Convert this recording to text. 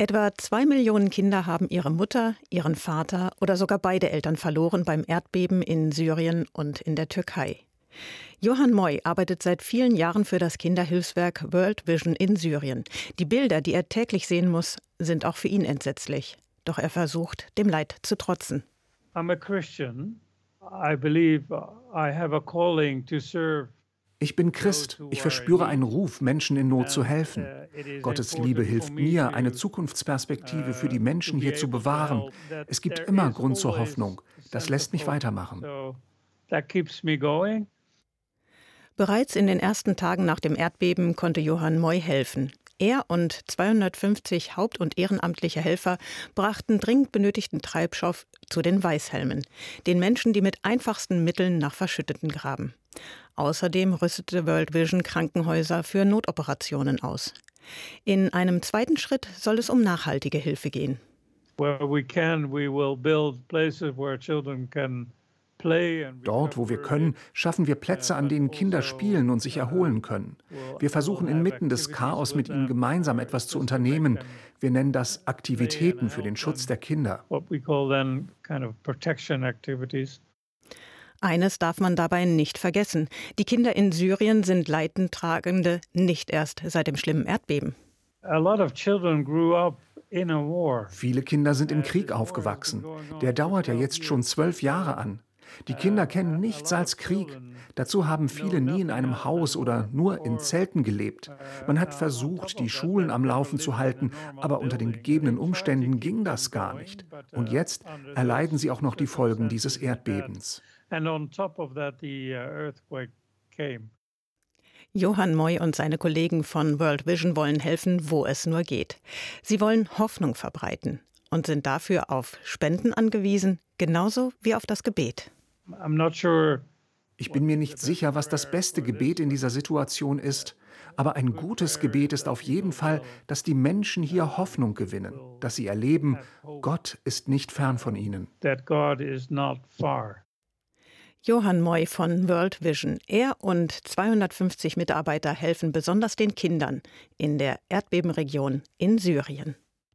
Etwa zwei Millionen Kinder haben ihre Mutter, ihren Vater oder sogar beide Eltern verloren beim Erdbeben in Syrien und in der Türkei. Johann Moy arbeitet seit vielen Jahren für das Kinderhilfswerk World Vision in Syrien. Die Bilder, die er täglich sehen muss, sind auch für ihn entsetzlich. Doch er versucht, dem Leid zu trotzen. I'm a Christian. I believe I have a calling to serve ich bin Christ. Ich verspüre einen Ruf, Menschen in Not zu helfen. Uh, Gottes Liebe hilft mir, eine Zukunftsperspektive für die uh, Menschen hier zu bewahren. Es gibt immer Grund zur Hoffnung. Das lässt mich weitermachen. Bereits in den ersten Tagen nach dem Erdbeben konnte Johann Moy helfen. Er und 250 haupt- und ehrenamtliche Helfer brachten dringend benötigten Treibstoff zu den Weißhelmen, den Menschen, die mit einfachsten Mitteln nach Verschütteten graben. Außerdem rüstete World Vision Krankenhäuser für Notoperationen aus. In einem zweiten Schritt soll es um nachhaltige Hilfe gehen. Where we can, we will build places where children can Dort, wo wir können, schaffen wir Plätze, an denen Kinder spielen und sich erholen können. Wir versuchen inmitten des Chaos mit ihnen gemeinsam etwas zu unternehmen. Wir nennen das Aktivitäten für den Schutz der Kinder. Eines darf man dabei nicht vergessen. Die Kinder in Syrien sind Leidtragende nicht erst seit dem schlimmen Erdbeben. Viele Kinder sind im Krieg aufgewachsen. Der dauert ja jetzt schon zwölf Jahre an. Die Kinder kennen nichts als Krieg. Dazu haben viele nie in einem Haus oder nur in Zelten gelebt. Man hat versucht, die Schulen am Laufen zu halten, aber unter den gegebenen Umständen ging das gar nicht. Und jetzt erleiden sie auch noch die Folgen dieses Erdbebens. Johann Moy und seine Kollegen von World Vision wollen helfen, wo es nur geht. Sie wollen Hoffnung verbreiten und sind dafür auf Spenden angewiesen, genauso wie auf das Gebet. Ich bin mir nicht sicher, was das beste Gebet in dieser Situation ist, aber ein gutes Gebet ist auf jeden Fall, dass die Menschen hier Hoffnung gewinnen, dass sie erleben, Gott ist nicht fern von ihnen. Johann Moy von World Vision. Er und 250 Mitarbeiter helfen besonders den Kindern in der Erdbebenregion in Syrien.